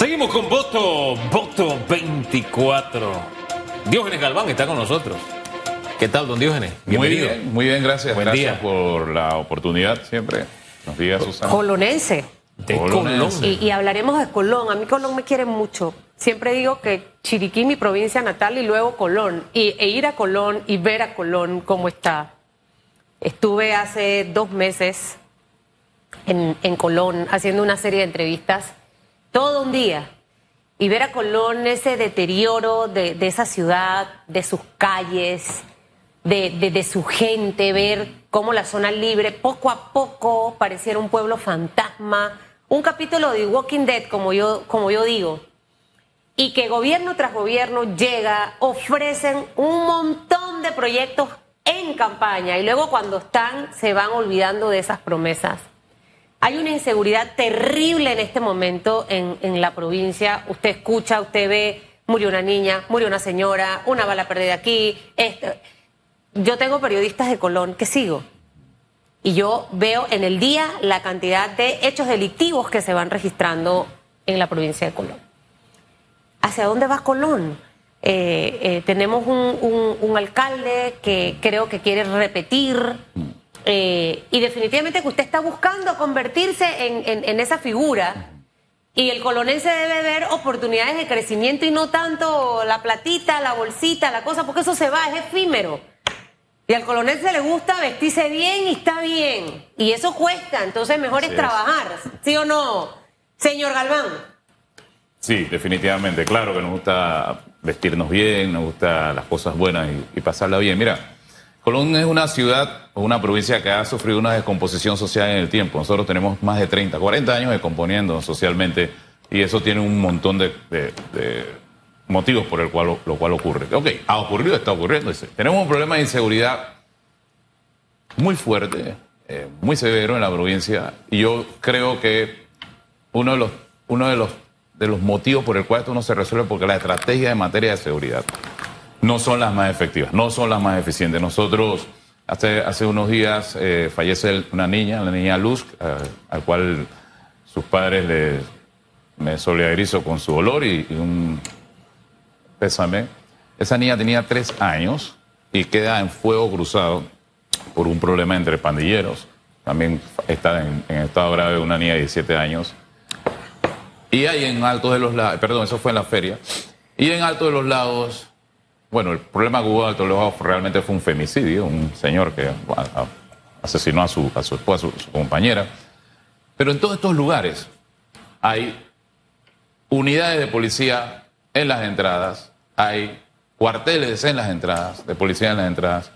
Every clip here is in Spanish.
Seguimos con voto, voto 24. Diógenes Galván está con nosotros. ¿Qué tal, don Diógenes? Muy bien, muy bien, gracias. Buen gracias día. por la oportunidad siempre. Nos diga Susana. Colonense. De Colonense. Colón. Y, y hablaremos de Colón. A mí Colón me quiere mucho. Siempre digo que Chiriquí, mi provincia natal, y luego Colón. Y, e ir a Colón y ver a Colón cómo está. Estuve hace dos meses en, en Colón haciendo una serie de entrevistas, todo un día. Y ver a Colón ese deterioro de, esa ciudad, de sus calles, de, su gente, ver cómo la zona libre poco a poco pareciera un pueblo fantasma, un capítulo de Walking Dead, como yo digo, y que gobierno tras gobierno llega, ofrecen un montón de proyectos en campaña y luego cuando están se van olvidando de esas promesas. Hay una inseguridad terrible en este momento en, en la provincia. Usted escucha, usted ve, murió una niña, murió una señora, una bala perdida aquí. Yo tengo periodistas de Colón que sigo. Y yo veo en el día la cantidad de hechos delictivos que se van registrando en la provincia de Colón. ¿Hacia dónde va Colón? Eh, eh, tenemos un- un alcalde que creo que quiere repetir eh, y definitivamente que usted está buscando convertirse en, en- en esa figura y el colonense debe ver oportunidades de crecimiento y no tanto la platita, la bolsita, la cosa, porque eso se va, es efímero. Y al colonense le gusta vestirse bien y está bien. Y eso cuesta, entonces mejor es es. trabajar, ¿sí o no? Señor Galván. Sí, definitivamente. Claro que nos gusta vestirnos bien, nos gusta las cosas buenas y, y pasarla bien. Mira, Colón es una ciudad o una provincia que ha sufrido una descomposición social en el tiempo. Nosotros tenemos más de 30, 40 años descomponiendo socialmente y eso tiene un montón de, motivos por el cual, lo cual ocurre. Ok, ha ocurrido, está ocurriendo. Tenemos un problema de inseguridad muy fuerte, eh, muy severo en la provincia y yo creo que uno de los, uno de los, de los motivos por el cual esto no se resuelve porque las estrategias en materia de seguridad no son las más efectivas, no son las más eficientes. Nosotros, hace, hace unos días eh, fallece una niña, la niña Luz, eh, al cual sus padres le, me solidarizo con su dolor y, un pésame. Esa niña tenía tres años y queda en fuego cruzado por un problema entre pandilleros. También está en, estado grave una niña de 17 años. Y hay en Altos de los Lagos, perdón, eso fue en la feria. Y en Altos de los Lagos, bueno, el problema que hubo en los Lagos realmente fue un femicidio, un señor que asesinó a su, a su esposa, a su, compañera. Pero en todos estos lugares hay unidades de policía en las entradas, hay cuarteles en las entradas, de policía en las entradas.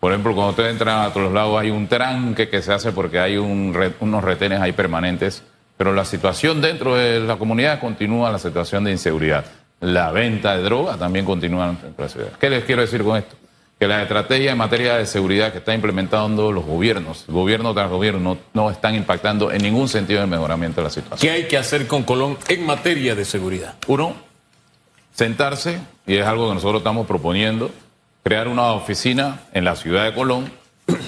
Por ejemplo, cuando usted entra a todos los lados hay un tranque que se hace porque hay un unos retenes ahí permanentes, pero la situación dentro de la comunidad continúa la situación de inseguridad. La venta de droga también continúa en la ciudad. ¿Qué les quiero decir con esto? Que la estrategia en materia de seguridad que está implementando los gobiernos, gobierno tras gobierno, no, no están impactando en ningún sentido en el mejoramiento de la situación. ¿Qué hay que hacer con Colón en materia de seguridad? Uno, sentarse, y es algo que nosotros estamos proponiendo, crear una oficina en la ciudad de Colón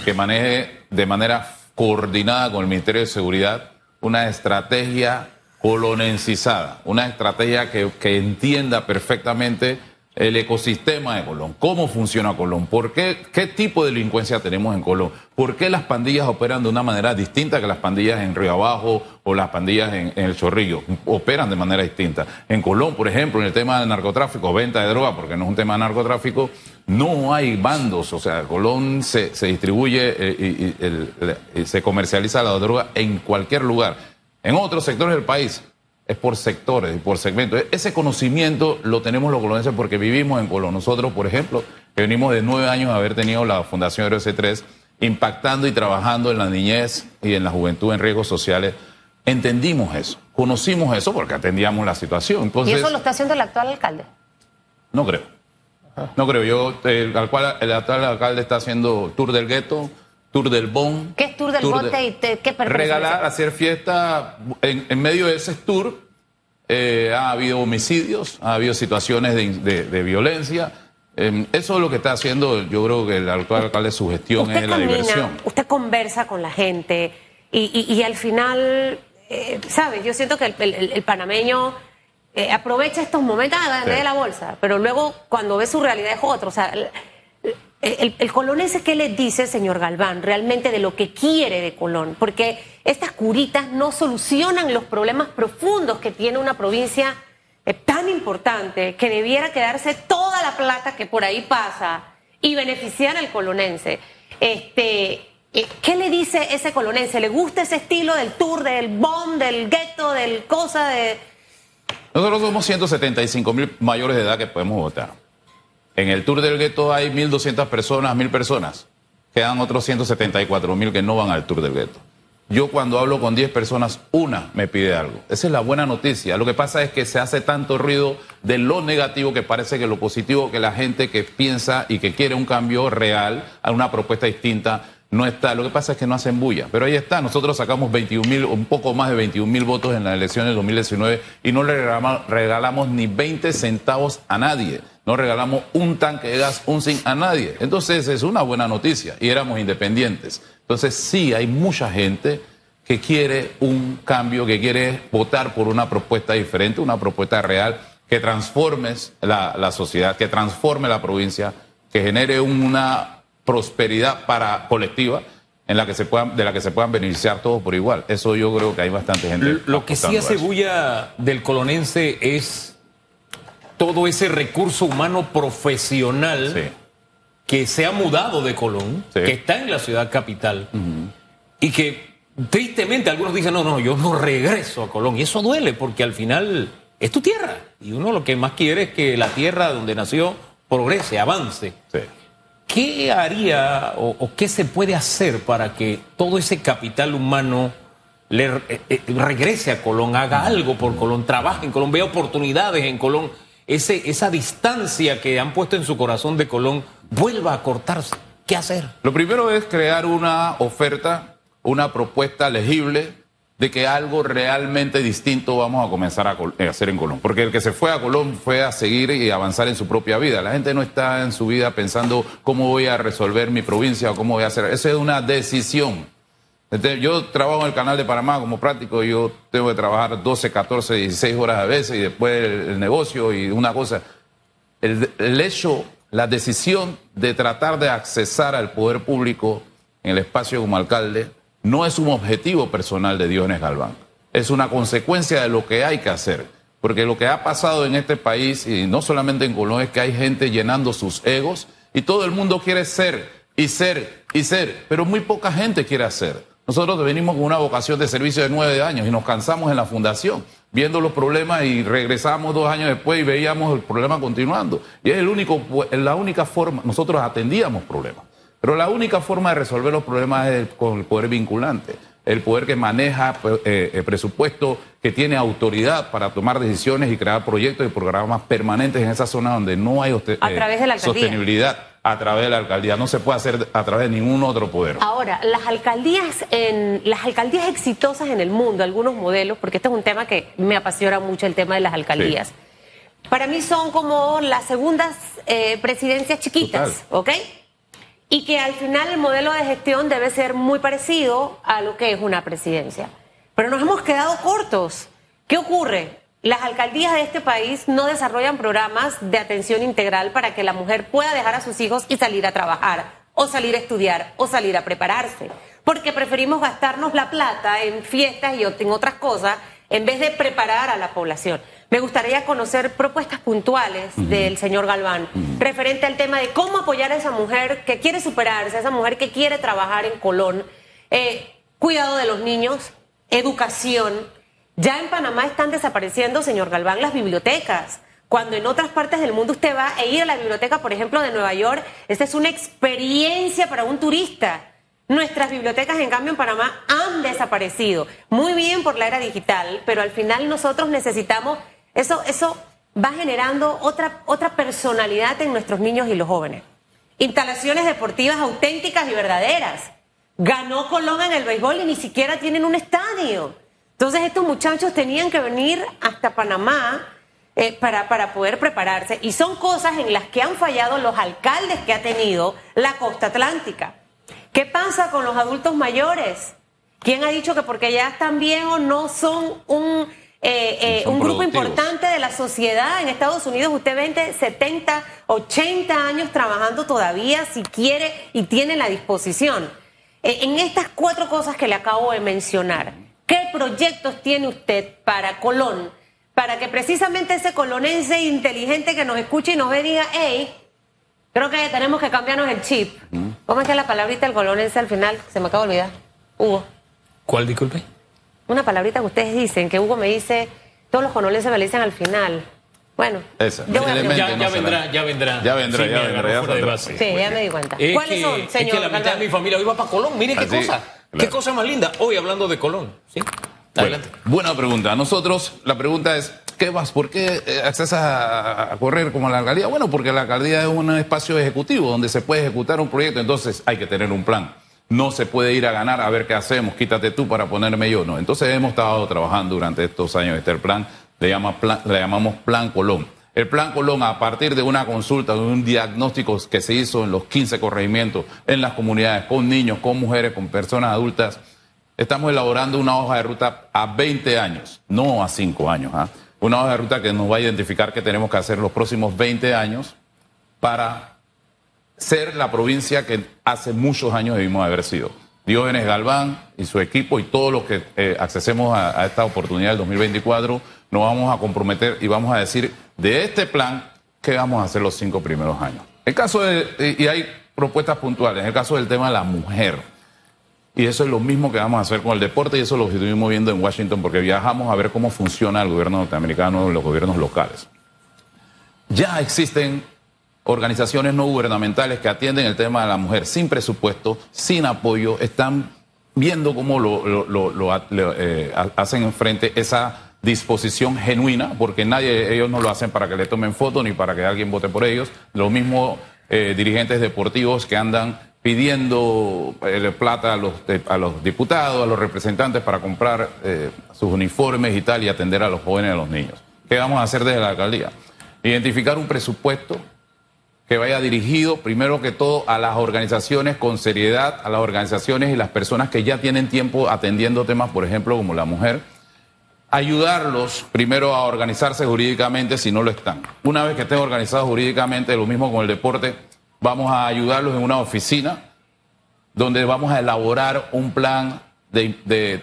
que maneje de manera coordinada con el Ministerio de Seguridad una estrategia colonensizada, una estrategia que, que entienda perfectamente el ecosistema de Colón, cómo funciona Colón, por qué, qué tipo de delincuencia tenemos en Colón, por qué las pandillas operan de una manera distinta que las pandillas en Río Abajo o las pandillas en, el Chorrillo, operan de manera distinta. En Colón, por ejemplo, en el tema del narcotráfico, venta de droga, porque no es un tema de narcotráfico, no hay bandos, o sea, Colón se, se distribuye eh, y se comercializa la droga en cualquier lugar. En otros sectores del país es por sectores y por segmentos. Ese conocimiento lo tenemos los colonenses porque vivimos en Colón. Nosotros, por ejemplo, que venimos de nueve años de haber tenido la Fundación RC3, impactando y trabajando en la niñez y en la juventud en riesgos sociales, entendimos eso, conocimos eso porque atendíamos la situación. Y eso lo está haciendo el actual alcalde. no creo. No creo. Yo, el, al cual el actual alcalde está haciendo tour del gueto, tour del bon. ¿Qué es tour del de- bote y te- qué? Regalar, hacer fiesta. En, en medio de ese tour eh, ha habido homicidios, ha habido situaciones de, de- de violencia. Eh, eso es lo que está haciendo, yo creo que el actual alcalde, su gestión es la diversión. usted conversa con la gente y, y- y al final, eh, ¿sabes? Yo siento que el, el- el panameño eh, aprovecha estos momentos ah, de la bolsa, pero luego cuando ve su realidad es otro. O sea, el, el, colonense, ¿qué le dice, señor Galván, realmente de lo que quiere de Colón? Porque estas curitas no solucionan los problemas profundos que tiene una provincia eh, tan importante que debiera quedarse toda la plata que por ahí pasa y beneficiar al colonense. Este, eh, ¿Qué le dice ese colonense? ¿Le gusta ese estilo del tour, del bomb, del gueto, del cosa de...? Nosotros somos 175 mil mayores de edad que podemos votar. En el tour del gueto hay 1.200 personas, 1.000 personas. Quedan otros 174 mil que no van al tour del gueto. Yo cuando hablo con 10 personas, una me pide algo. Esa es la buena noticia. Lo que pasa es que se hace tanto ruido de lo negativo que parece que lo positivo, que la gente que piensa y que quiere un cambio real, a una propuesta distinta, no está. Lo que pasa es que no hacen bulla. Pero ahí está. Nosotros sacamos 21 mil, un poco más de 21 mil votos en las elecciones de 2019 y no le regalamos, regalamos, ni 20 centavos a nadie. No regalamos un tanque de gas, un zinc a nadie. Entonces es una buena noticia y éramos independientes. Entonces sí, hay mucha gente que quiere un cambio, que quiere votar por una propuesta diferente, una propuesta real que transforme la, la sociedad, que transforme la provincia, que genere una prosperidad para colectiva en la que se puedan, de la que se puedan beneficiar todos por igual. Eso yo creo que hay bastante gente. Lo que sí hace bulla del colonense es todo ese recurso humano profesional que se ha mudado de Colón, que está en la ciudad capital y que tristemente algunos dicen, no, no, yo no regreso a Colón. Y eso duele porque al final es tu tierra. Y uno lo que más quiere es que la tierra donde nació progrese, avance. ¿Qué haría o, qué se puede hacer para que todo ese capital humano le eh, eh, regrese a Colón, haga algo por Colón, trabaje en Colón, vea oportunidades en Colón, ese, esa distancia que han puesto en su corazón de Colón vuelva a cortarse? ¿Qué hacer? Lo primero es crear una oferta, una propuesta legible de que algo realmente distinto vamos a comenzar a, eh, hacer en Colón. Porque el que se fue a Colón fue a seguir y avanzar en su propia vida. La gente no está en su vida pensando cómo voy a resolver mi provincia o cómo voy a hacer. Esa es una decisión. Yo trabajo en el canal de Panamá como práctico, yo tengo que trabajar 12, 14, 16 horas a veces y después el, negocio y una cosa. El, hecho, la decisión de tratar de accesar al poder público en el espacio como alcalde no es un objetivo personal de Dionis Galván, es una consecuencia de lo que hay que hacer. Porque lo que ha pasado en este país, y no solamente en Colombia, es que hay gente llenando sus egos y todo el mundo quiere ser y ser y ser, pero muy poca gente quiere hacer. Nosotros venimos con una vocación de servicio de nueve años y nos cansamos en la fundación, viendo los problemas y regresamos dos años después y veíamos el problema continuando. Y es el único, la única forma, nosotros atendíamos problemas. Pero la única forma de resolver los problemas es con el poder vinculante, el poder que maneja eh, el presupuesto, que tiene autoridad para tomar decisiones y crear proyectos y programas permanentes en esa zona donde no hay eh, sostenibilidad a través de la alcaldía. No se puede hacer a través de ningún otro poder. Ahora, las alcaldías, en, las alcaldías exitosas en el mundo, algunos modelos, porque este es un tema que me apasiona mucho, el tema de las alcaldías. Para mí son como las segundas eh, presidencias chiquitas, ¿ok? Y que al final el modelo de gestión debe ser muy parecido a lo que es una presidencia. Pero nos hemos quedado cortos. ¿Qué ocurre? Las alcaldías de este país no desarrollan programas de atención integral para que la mujer pueda dejar a sus hijos y salir a trabajar, o salir a estudiar, o salir a prepararse. Porque preferimos gastarnos la plata en fiestas y en otras cosas en vez de preparar a la población. Me gustaría conocer propuestas puntuales del señor Galván referente al tema de cómo apoyar a esa mujer que quiere superarse, a esa mujer que quiere trabajar en Colón, eh, cuidado de los niños, educación. Ya en Panamá están desapareciendo, señor Galván, las bibliotecas. Cuando en otras partes del mundo usted va a ir a la biblioteca, por ejemplo, de Nueva York, esta es una experiencia para un turista. Nuestras bibliotecas, en cambio, en Panamá han desaparecido. Muy bien por la era digital, pero al final nosotros necesitamos eso, eso va generando otra, otra personalidad en nuestros niños y los jóvenes. Instalaciones deportivas auténticas y verdaderas. Ganó Colón en el béisbol y ni siquiera tienen un estadio. Entonces estos muchachos tenían que venir hasta Panamá eh, para, para poder prepararse. Y son cosas en las que han fallado los alcaldes que ha tenido la costa atlántica. ¿Qué pasa con los adultos mayores? ¿Quién ha dicho que porque ya están bien o no son un eh, eh, un grupo importante de la sociedad en Estados Unidos, usted 20, 70, 80 años trabajando todavía si quiere y tiene la disposición. Eh, en estas cuatro cosas que le acabo de mencionar, ¿qué proyectos tiene usted para Colón? Para que precisamente ese colonense inteligente que nos escuche y nos ve diga, hey, creo que tenemos que cambiarnos el chip. ¿Cómo es que la palabrita del colonense al final? Se me acaba de olvidar. Hugo. ¿Cuál, disculpe? Una palabrita que ustedes dicen, que Hugo me dice, todos los colonenses me le dicen al final. Bueno, Esa. yo voy a- Ya, ya no se vendrá, ya vendrá. Ya vendrá, Sí, ya me vendrá, ya. Sí, me di cuenta. Es ¿Cuáles que, son, es señor? que la mitad de mi familia iba para Colón. Mire qué Así, cosa. Qué cosa más linda. Hoy hablando de Colón. ¿sí? Bueno, Adelante. buena pregunta. Nosotros, la pregunta es, ¿qué vas? ¿Por qué eh, accesas a, a correr como la alcaldía? Bueno, porque la alcaldía es un espacio ejecutivo donde se puede ejecutar un proyecto, entonces hay que tener un plan. No se puede ir a ganar a ver qué hacemos, quítate tú para ponerme yo, no. Entonces hemos estado trabajando durante estos años este plan- le llamamos Plan Colón. El Plan Colón, a partir de una consulta, de un diagnóstico que se hizo en los 15 corregimientos, en las comunidades, con niños, con mujeres, con personas adultas, Estamos elaborando una hoja de ruta a 20 años, no a 5 años. ¿ah? Una hoja de ruta que nos va a identificar qué tenemos que hacer los próximos 20 años para ser la provincia que hace muchos años debimos haber sido. Diógenes Galván y su equipo y todos los que eh, accesemos a, esta oportunidad del 2024, nos vamos a comprometer y vamos a decir de este plan qué vamos a hacer los cinco primeros años. El caso de, y hay propuestas puntuales, en el caso del tema de la mujer. Y eso es lo mismo que vamos a hacer con el deporte y eso lo estuvimos viendo en Washington porque viajamos a ver cómo funciona el gobierno norteamericano los gobiernos locales. Ya existen organizaciones no gubernamentales que atienden el tema de la mujer sin presupuesto, sin apoyo, están viendo cómo lo, eh, ha- hacen frente esa disposición genuina, porque nadie, ellos no lo hacen para que le tomen foto ni para que alguien vote por ellos. Lo mismo eh, dirigentes deportivos que andan pidiendo eh, plata a los, a los diputados, a los representantes para comprar eh, sus uniformes y tal y atender a los jóvenes y a los niños. ¿Qué vamos a hacer desde la alcaldía? Identificar un presupuesto que vaya dirigido primero que todo a las organizaciones con seriedad, a las organizaciones y las personas que ya tienen tiempo atendiendo temas, por ejemplo, como la mujer, ayudarlos primero a organizarse jurídicamente si no lo están. Una vez que estén organizados jurídicamente, lo mismo con el deporte, vamos a ayudarlos en una oficina donde vamos a elaborar un plan de,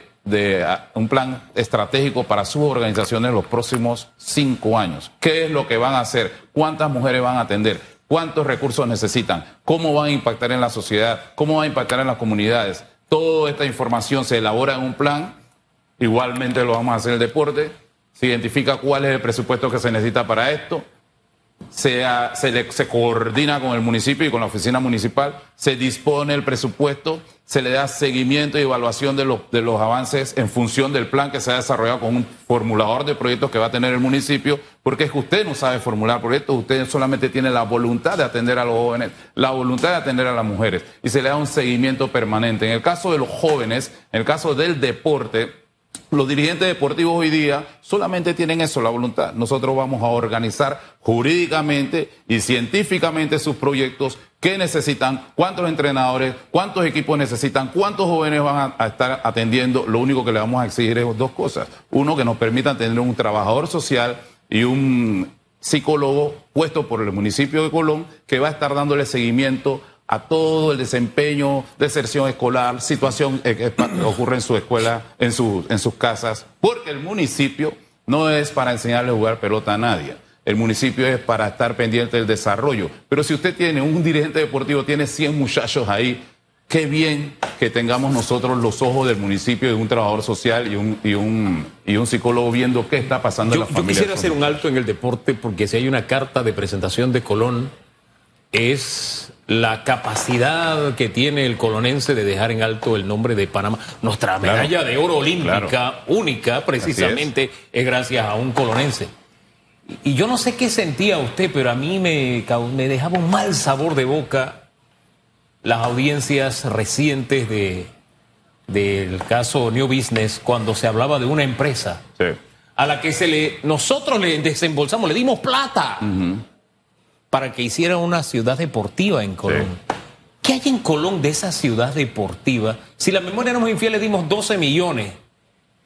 un plan estratégico para sus organizaciones los próximos cinco años. ¿Qué es lo que van a hacer? ¿Cuántas mujeres van a atender? ¿Cuántos recursos necesitan? ¿Cómo van a impactar en la sociedad? ¿Cómo va a impactar en las comunidades? Toda esta información se elabora en un plan. Igualmente lo vamos a hacer en el deporte. Se identifica cuál es el presupuesto que se necesita para esto se, se coordina con el municipio y con la oficina municipal, se dispone el presupuesto, se le da seguimiento y evaluación de los, de los avances en función del plan que se ha desarrollado con un formulador de proyectos que va a tener el municipio, porque es que usted no sabe formular proyectos, usted solamente tiene la voluntad de atender a los jóvenes, la voluntad de atender a las mujeres, y se le da un seguimiento permanente. En el caso de los jóvenes, en el caso del deporte, los dirigentes deportivos hoy día solamente tienen eso, la voluntad. Nosotros vamos a organizar jurídicamente y científicamente sus proyectos, qué necesitan, cuántos entrenadores, cuántos equipos necesitan, cuántos jóvenes van a, estar atendiendo. Lo único que le vamos a exigir es dos cosas. Uno, que nos permitan tener un trabajador social y un psicólogo puesto por el municipio de Colón que va a estar dándole seguimiento a todo el desempeño, deserción escolar, situación eh, que ocurre en su escuela, en, su- en sus casas, porque el municipio no es para enseñarle a jugar pelota a nadie. El municipio es para estar pendiente del desarrollo. Pero si usted tiene un dirigente deportivo, tiene 100 muchachos ahí, qué bien que tengamos nosotros los ojos del municipio de un trabajador social y un, y un, y un psicólogo viendo qué está pasando Yo, en la yo familia. quisiera hacer un alto en el deporte porque si hay una carta de presentación de Colón es la capacidad que tiene el colonense de dejar en alto el nombre de Panamá. Nuestra Claro. medalla de oro olímpica Claro. única precisamente es. gracias a un colonense. Y- yo no sé qué sentía usted, pero a mí me, dejaba un mal sabor de boca las audiencias recientes de, del caso New Business cuando se hablaba de una empresa Sí. a la que se le nosotros le desembolsamos, le dimos plata para que hiciera una ciudad deportiva en Colón. ¿Qué hay en Colón de esa ciudad deportiva? Si la memoria no es infiel, le dimos 12 millones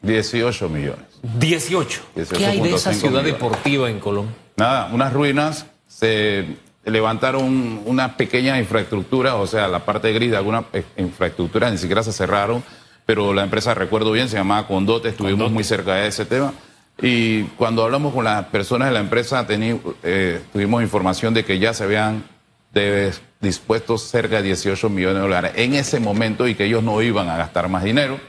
18 millones. 18. ¿Qué hay de esa ciudad deportiva en Colombia? Nada, unas ruinas, se levantaron una pequeña infraestructura, o sea, la parte gris de alguna eh, infraestructura ni siquiera se cerraron, pero la empresa, recuerdo bien, se llamaba Condote, estuvimos muy cerca de ese tema. Y cuando hablamos con las personas de la empresa, eh, tuvimos información de que ya se habían dispuestos cerca de 18 millones de dólares en ese momento y que ellos no iban a gastar más dinero.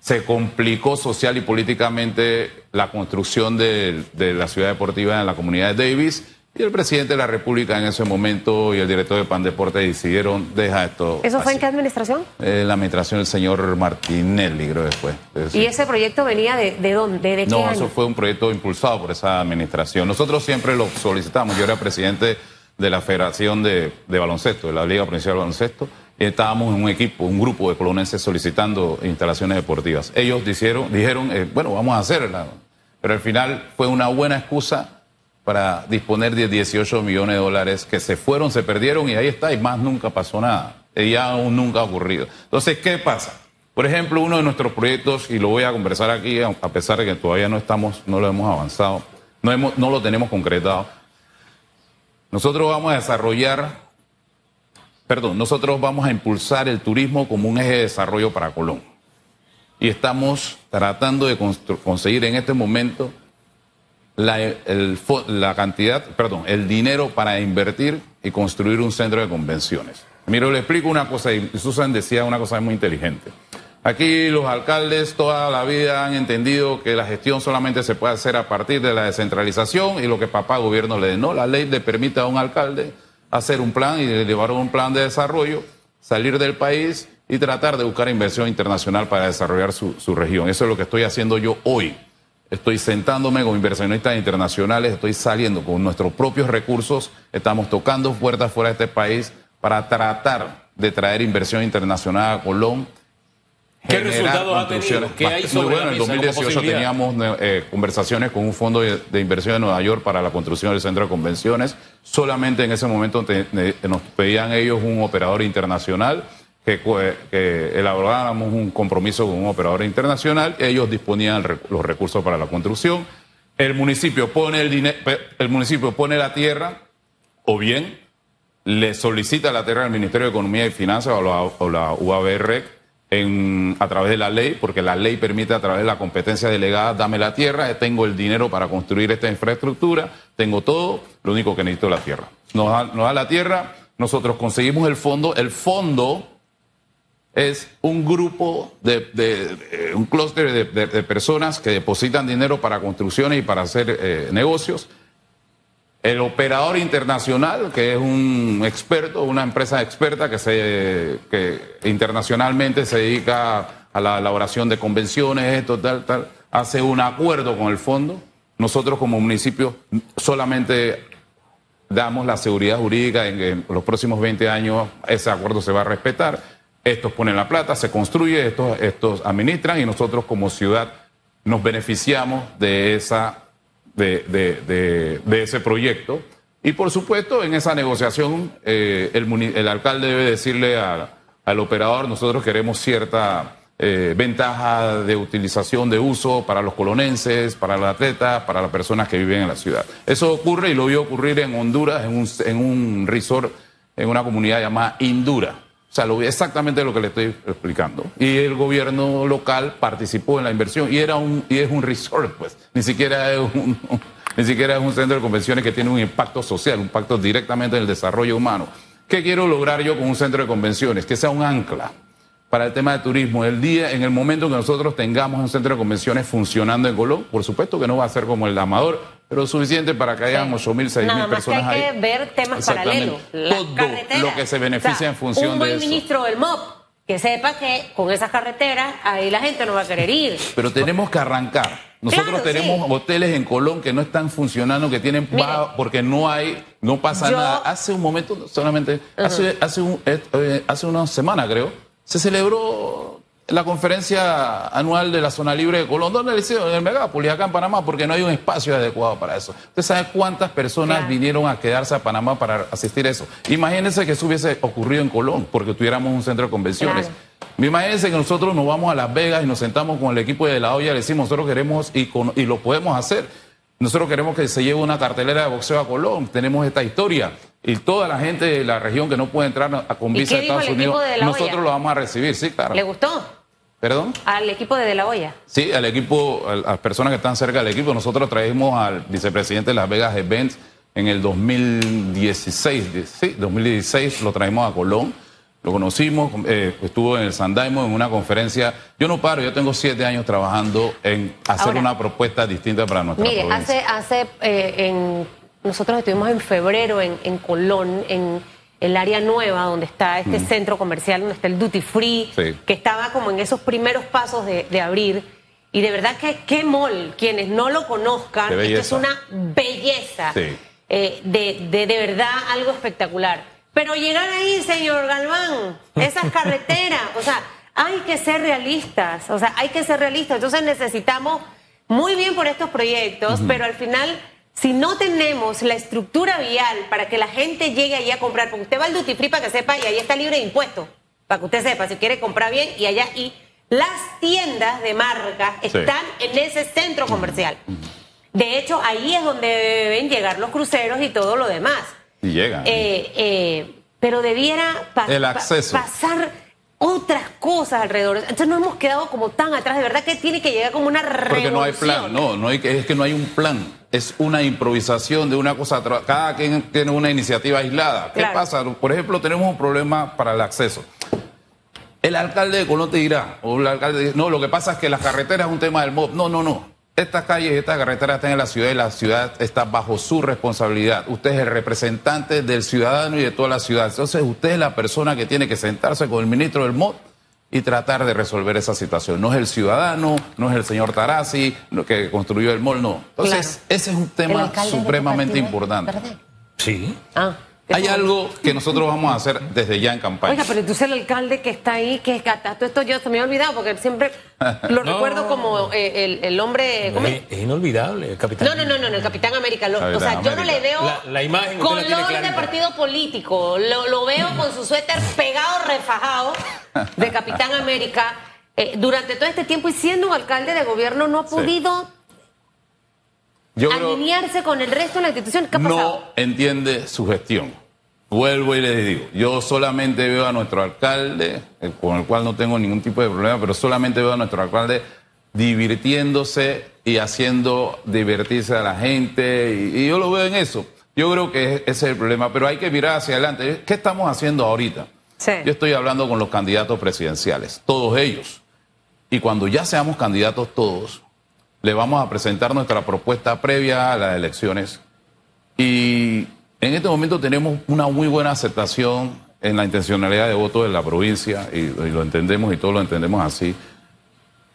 Se complicó social y políticamente la construcción de, la ciudad deportiva en la comunidad de Davis y el presidente de la República en ese momento y el director de Pandeporte decidieron dejar esto. ¿Eso fue en qué administración? Eh, la administración del señor Martinelli, creo después. ¿Y ese proyecto venía de, de dónde? ¿De no, eso fue un proyecto impulsado por esa administración. Nosotros siempre lo solicitamos. Yo era presidente de la Federación de, Baloncesto, de la Liga Provincial de Baloncesto, y estábamos en un equipo, un grupo de colonenses solicitando instalaciones deportivas. Ellos dijeron, dijeron eh, bueno, vamos a hacerla, pero al final fue una buena excusa para disponer de 18 millones de dólares que se fueron, se perdieron y ahí está, y más nunca pasó nada. Y ya aún nunca ha ocurrido. Entonces, ¿qué pasa? Por ejemplo, uno de nuestros proyectos, y lo voy a conversar aquí, a pesar de que todavía no estamos, no lo hemos avanzado, no, hemos, no lo tenemos concretado, nosotros vamos a desarrollar, perdón, nosotros vamos a impulsar el turismo como un eje de desarrollo para Colón. Y estamos tratando de conseguir en este momento la, la, cantidad, perdón, el dinero para invertir y construir un centro de convenciones. Miro, le explico una cosa, y Susan decía una cosa muy inteligente. Aquí los alcaldes toda la vida han entendido que la gestión solamente se puede hacer a partir de la descentralización y lo que papá gobierno le dé. La ley le permite a un alcalde hacer un plan y llevar un plan de desarrollo, salir del país y tratar de buscar inversión internacional para desarrollar su, su región. Eso es lo que estoy haciendo yo hoy. Estoy sentándome con inversionistas internacionales, estoy saliendo con nuestros propios recursos, estamos tocando puertas fuera de este país para tratar de traer inversión internacional a Colón ¿Qué resultados ha tenido? ¿Qué hay sobre bueno, en 2018 teníamos eh, conversaciones con un fondo de, inversión de Nueva York para la construcción del centro de convenciones. Solamente en ese momento nos pedían ellos un operador internacional, que, que, elaboráramos un compromiso con un operador internacional. Ellos disponían los recursos para la construcción. El municipio pone el dinero, el municipio pone la tierra, o bien le solicita la tierra al Ministerio de Economía y Finanzas o la, o la UABR en, a través de la ley, porque la ley permite a través de la competencia delegada, dame la tierra, tengo el dinero para construir esta infraestructura, tengo todo, lo único que necesito es la tierra. Nos da la tierra, nosotros conseguimos el fondo, el fondo es un grupo de, un clúster de, personas que depositan dinero para construcciones y para hacer eh, negocios el operador internacional, que es un experto, una empresa experta que, se, que internacionalmente se dedica a la elaboración de convenciones, esto, tal, tal, hace un acuerdo con el fondo. Nosotros como municipio solamente damos la seguridad jurídica en que en los próximos 20 años ese acuerdo se va a respetar. Estos ponen la plata, se construye, estos, administran y nosotros como ciudad nos beneficiamos de esa de, ese proyecto. Y por supuesto, en esa negociación, eh, el, alcalde debe decirle al operador, nosotros queremos cierta eh, ventaja de utilización de uso para los colonenses, para los atletas, para las personas que viven en la ciudad. Eso ocurre y lo vio ocurrir en Honduras, en un, en un resort, en una comunidad llamada Indura. Lo, exactamente lo que le estoy explicando. Y el gobierno local participó en la inversión y era un y es un resort, pues, ni siquiera es un, ni siquiera es un centro de convenciones que tiene un impacto social, un impacto directamente en el desarrollo humano. ¿Qué quiero lograr yo con un centro de convenciones? Que sea un ancla para el tema de turismo. El día, en el momento que nosotros tengamos un centro de convenciones funcionando en Colón, por supuesto que no va a ser como el de Amador, pero suficiente para que hayan 8.000, 6.000 personas ahí. Hay que ver temas paralelos. Todo lo que se beneficia en función un buen de eso. ministro del MOP que sepa que con esas carreteras ahí la gente no va a querer ir. Pero tenemos que arrancar. Nosotros tenemos hoteles en Colón que no están funcionando, que tienen porque no hay, no pasa nada. Hace un momento, solamente, hace, hace, un, eh, eh, hace una semana creo, se celebró la conferencia anual de la zona libre de Colón. ¿Dónde le hicieron? En el Megápolis, acá en Panamá, porque no hay un espacio adecuado para eso. ¿Usted sabe cuántas personas vinieron a quedarse a Panamá para asistir a eso? Imagínense que eso hubiese ocurrido en Colón, porque tuviéramos un centro de convenciones. Imagínense que nosotros nos vamos a Las Vegas y nos sentamos con el equipo de la olla y le decimos, nosotros queremos y, y lo podemos hacer. Nosotros queremos que se lleve una cartelera de boxeo a Colón. Tenemos esta historia. Y toda la gente de la región que no puede entrar a, con visa de Estados Unidos, nosotros lo vamos a recibir, sí, claro. ¿Le gustó? ¿Perdón? Al equipo de De La Hoya. Sí, al equipo, a las personas que están cerca del equipo. Nosotros traemos al vicepresidente de Las Vegas Events en el 2016. Sí, 2016 lo traemos a Colón lo conocimos, eh, estuvo en el Sandaimo en una conferencia. Yo no paro, yo tengo siete años trabajando en hacer una propuesta distinta para nuestra mire, hace, hace eh, en, nosotros estuvimos en febrero en, Colón, en el área nueva donde está este centro comercial, donde está el Duty Free, que estaba como en esos primeros pasos de, abrir. Y de verdad que qué mall, quienes no lo conozcan, esto es una belleza. Eh, de, de, de verdad algo espectacular. Pero llegar ahí, señor Galván, esas carreteras, o sea, hay que ser realistas, o sea, hay que ser realistas. Entonces necesitamos muy bien por estos proyectos, pero al final, si no tenemos la estructura vial para que la gente llegue ahí a comprar, porque usted va al duty free para que sepa y ahí está libre de impuestos, para que usted sepa si quiere comprar bien y allá y las tiendas de marca están en ese centro comercial. De hecho, ahí es donde deben llegar los cruceros y todo lo demás. Y llega. Eh, eh, pero debiera pasar otras cosas alrededor. Entonces no hemos quedado como tan atrás. De verdad que tiene que llegar como una revolución. Porque no hay plan, no, no hay, es que no hay un plan. Es una improvisación de una cosa. Cada quien tiene una iniciativa aislada. ¿Qué pasa? Por ejemplo, tenemos un problema para el acceso. El alcalde de Colón te dirá, o el alcalde no, lo que pasa es que las carreteras es un tema del MOB. No, no, no. Estas calles y estas carreteras están en la ciudad y la ciudad está bajo su responsabilidad. Usted es el representante del ciudadano y de toda la ciudad. Entonces usted es la persona que tiene que sentarse con el ministro del MOD y tratar de resolver esa situación. No es el ciudadano, no es el señor Tarasi que construyó el MOD, no. Entonces ese es un tema supremamente importante. Sí. Ah. Hay algo que nosotros vamos a hacer desde ya en campaña. Oiga, pero entonces el alcalde que está ahí, que es todo esto yo se me ha olvidado porque siempre lo recuerdo como eh, el, hombre. es, inolvidable, el capitán. No, no, no, no, el capitán América. o sea, yo no le veo la, imagen color de partido político. Lo, veo con su suéter pegado, refajado de capitán América. Eh, durante todo este tiempo y siendo un alcalde de gobierno no ha podido alinearse con el resto de la institución. ¿Qué ha No entiende su gestión. Vuelvo y le digo, yo solamente veo a nuestro alcalde, con el cual no tengo ningún tipo de problema, pero solamente veo a nuestro alcalde divirtiéndose y haciendo divertirse a la gente, y, yo lo veo en eso. Yo creo que ese es el problema, pero hay que mirar hacia adelante. ¿Qué estamos haciendo ahorita? Yo estoy hablando con los candidatos presidenciales, todos ellos. Y cuando ya seamos candidatos todos, le vamos a presentar nuestra propuesta previa a las elecciones y en este momento tenemos una muy buena aceptación en la intencionalidad de voto de la provincia y, lo entendemos y todos lo entendemos así.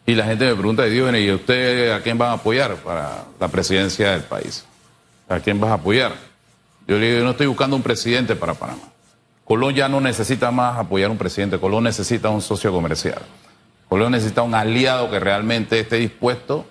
Y la gente me pregunta, Dios, ¿y usted a quién van a apoyar para la presidencia del país? ¿A quién vas a apoyar? Yo le digo, yo no estoy buscando un presidente para Panamá. Colón ya no necesita más apoyar un presidente, Colón necesita un socio comercial. Colón necesita un aliado que realmente esté dispuesto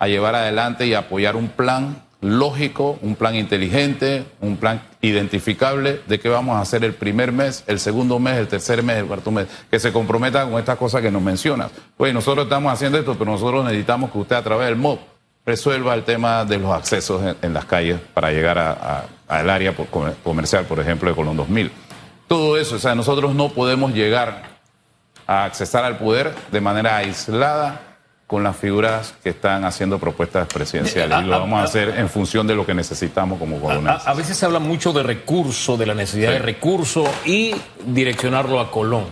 a llevar adelante y apoyar un plan lógico, un plan inteligente, un plan identificable de qué vamos a hacer el primer mes, el segundo mes, el tercer mes, el cuarto mes, que se comprometa con estas cosas que nos mencionas. Pues nosotros estamos haciendo esto, pero nosotros necesitamos que usted a través del MOB resuelva el tema de los accesos en, las calles para llegar al área comercial, por ejemplo, de Colón 2000. Todo eso, o sea, nosotros no podemos llegar a accesar al poder de manera aislada con las figuras que están haciendo propuestas presidenciales y lo vamos a hacer en función de lo que necesitamos como coloniales. A, veces se habla mucho de recursos, de la necesidad de recursos y direccionarlo a Colón.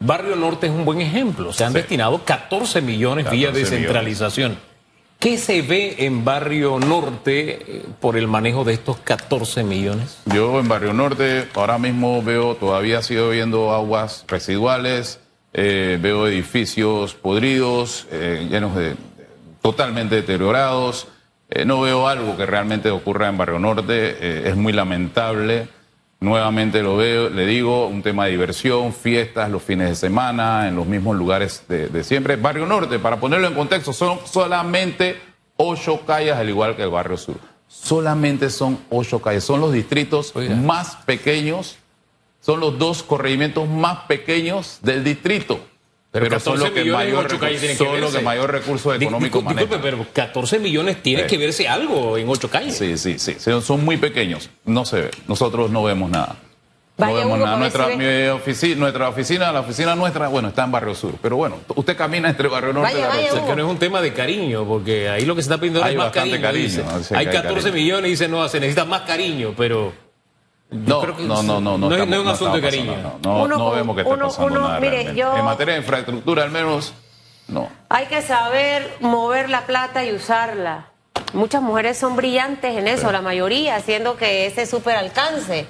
Barrio Norte es un buen ejemplo. Se han destinado 14 millones vía descentralización. ¿Qué se ve en Barrio Norte eh, por el manejo de estos 14 millones? Yo en Barrio Norte ahora mismo veo, todavía sigo viendo aguas residuales, eh, veo edificios podridos, eh, llenos de totalmente deteriorados. Eh, no veo algo que realmente ocurra en Barrio Norte. es muy lamentable. Nuevamente lo veo, le digo, un tema de diversión, fiestas los fines de semana, en los mismos lugares de, siempre. Barrio Norte, para ponerlo en contexto, son solamente ocho calles, al igual que el Barrio Sur. Solamente son ocho calles. Son los distritos más pequeños son los dos corregimientos más pequeños del distrito. Pero, solo que mayor, recurso, solo que mayor recurso económico Disculpe, pero 14 millones tiene que verse algo en ocho calles. Sí, sí, sí. Son muy pequeños. No se ve. Nosotros no vemos nada. no vemos nada. Nuestra, oficina, nuestra oficina, la oficina nuestra, bueno, está en Barrio Sur. Pero bueno, usted camina entre Barrio Norte y Barrio Sur. que no es un tema de cariño, porque ahí lo que se está pidiendo es más cariño. hay 14 millones y dice, no, se necesita más cariño, pero... No, no, no, no, no, es un asunto de cariño. No, no, vemos que esté pasando nada. En materia de infraestructura, al menos, no. Hay que saber mover la plata y usarla. Muchas mujeres son brillantes en eso, la mayoría, haciendo que ese super alcance,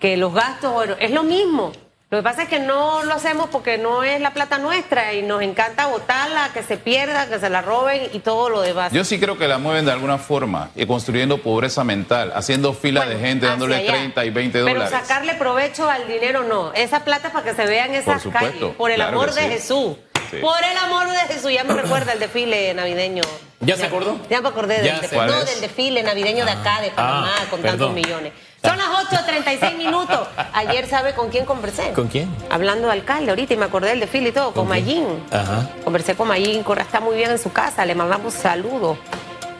que los gastos, bueno, es lo mismo. Lo que pasa es que no lo hacemos porque no es la plata nuestra y nos encanta botarla, que se pierda, que se la roben y todo lo demás. Yo sí creo que la mueven de alguna forma y construyendo pobreza mental, haciendo fila de gente dándole 30 y 20 dólares. Pero sacarle provecho al dinero no. Esa plata para que se vean esas por calles. Por el amor de Jesús. Por el amor de Jesús. Ya me recuerda el desfile navideño. ¿Ya, se acordó? Ya me acordé del, del desfile navideño de acá, de Panamá, ah, con tantos millones. Son las 8.36 minutos. Ayer, ¿sabe con quién conversé? ¿Con quién? Hablando de alcalde ahorita y me acordé del desfile y todo, con, Mayín. Ajá. Conversé con Mayín, Corra está muy bien en su casa, le mandamos saludos.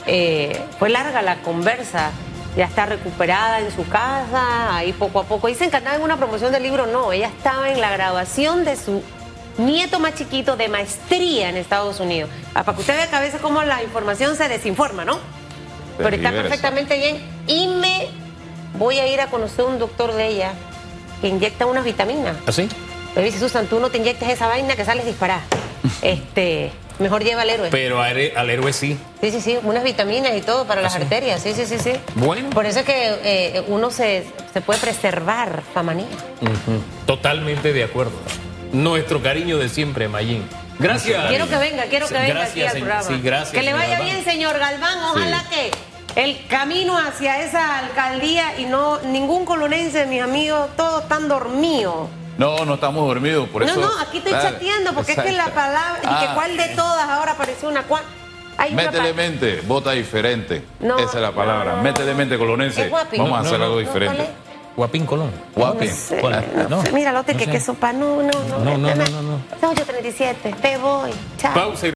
Eh, fue larga la conversa, ya está recuperada en su casa, ahí poco a poco. Dicen que andaba en una promoción del libro, no, ella estaba en la grabación de su nieto más chiquito de maestría en Estados Unidos. Ah, para que usted vea que a veces como la información se desinforma, ¿no? Pero está perfectamente bien y me voy a ir a conocer un doctor de ella que inyecta unas vitaminas. ¿Ah, sí? Me dice, Susan, tú no te inyectes esa vaina que sales disparada. este, mejor lleva al héroe. Pero al, héroe sí. Sí, sí, sí, unas vitaminas y todo para ¿Ah, las arterias. Sí, sí, sí, sí. Bueno. Por eso es que eh, uno se, puede preservar, Famanía. Totalmente de acuerdo. Nuestro cariño de siempre, Mayín. Gracias. Quiero que venga, quiero que venga aquí al programa. Sí, gracias. Que le vaya bien, señor Galván. Ojalá que el camino hacia esa alcaldía y no ningún colonense, mis amigos, todos están dormidos. No, no estamos dormidos, por eso. No, no, aquí estoy chateando porque es que la palabra, y que ah. cuál de todas ahora apareció una cual. Métele mente, vota diferente. Esa es la palabra. Métele mente, colonense. Vamos a hacer algo diferente. Guapín Colón. Guapín. No sé, Mira, lote que, que sopa. No, no, no. No, no, no, no. no. 8.37. Te voy. Chao. Pausa